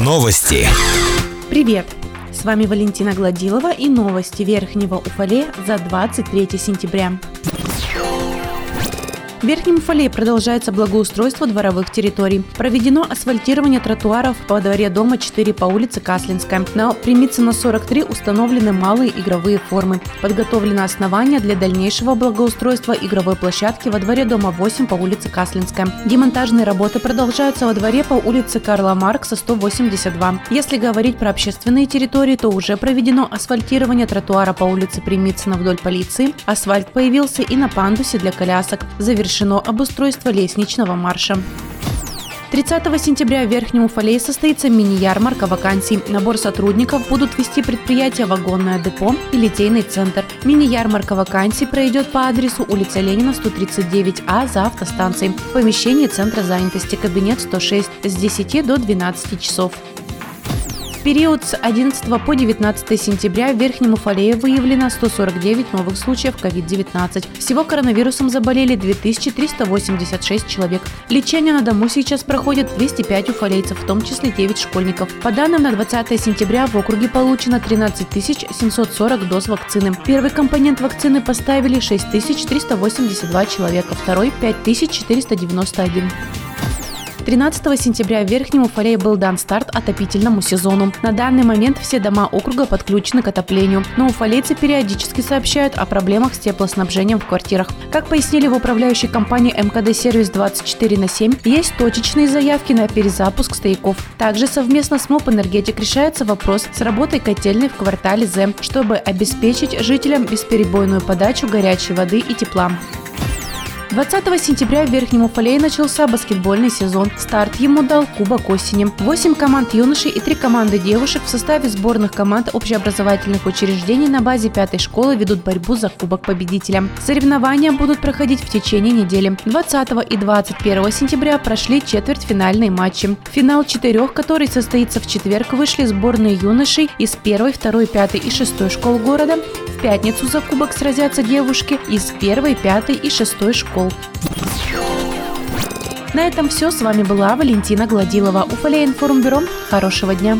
Новости. Привет! С вами Валентина Гладилова и новости Верхнего Уфале за 23 сентября. В Верхнем Уфале продолжается благоустройство дворовых территорий. Проведено асфальтирование тротуаров по дворе дома 4 по улице Каслинская. На Примицына 43 установлены малые игровые формы. Подготовлено основание для дальнейшего благоустройства игровой площадки во дворе дома 8 по улице Каслинская. Демонтажные работы продолжаются во дворе по улице Карла Маркса 182. Если говорить про общественные территории, то уже проведено асфальтирование тротуара по улице Примицына вдоль полиции. Асфальт появился и на пандусе для колясок. Завершено завершено обустройство лестничного марша. 30 сентября в Верхнем Уфалее состоится мини-ярмарка вакансий. Набор сотрудников будут вести предприятия «Вагонное депо» и «Литейный центр». Мини-ярмарка вакансий пройдет по адресу улица Ленина, 139А за автостанцией. В помещении Центра занятости, кабинет 106 с 10 до 12 часов период с 11 по 19 сентября в Верхнем Уфалее выявлено 149 новых случаев COVID-19. Всего коронавирусом заболели 2386 человек. Лечение на дому сейчас проходит 205 уфалейцев, в том числе 9 школьников. По данным на 20 сентября в округе получено 13 740 доз вакцины. Первый компонент вакцины поставили 6382 человека, второй – 5491. 13 сентября в Верхнем Уфалее был дан старт отопительному сезону. На данный момент все дома округа подключены к отоплению, но уфалейцы периодически сообщают о проблемах с теплоснабжением в квартирах. Как пояснили в управляющей компании МКД Сервис 24 на 7, есть точечные заявки на перезапуск стояков. Также совместно с МОП «Энергетик» решается вопрос с работой котельной в квартале З, чтобы обеспечить жителям бесперебойную подачу горячей воды и тепла. 20 сентября в Верхнем Уфалее начался баскетбольный сезон. Старт ему дал Кубок осени. Восемь команд юношей и три команды девушек в составе сборных команд общеобразовательных учреждений на базе пятой школы ведут борьбу за Кубок победителя. Соревнования будут проходить в течение недели. 20 и 21 сентября прошли четвертьфинальные матчи. финал четырех, который состоится в четверг, вышли сборные юношей из первой, второй, пятой и шестой школ города. Пятницу за Кубок сразятся девушки из первой, пятой и шестой школ школ. На этом все. С вами была Валентина Гладилова. Уфалей информбюро. Хорошего дня.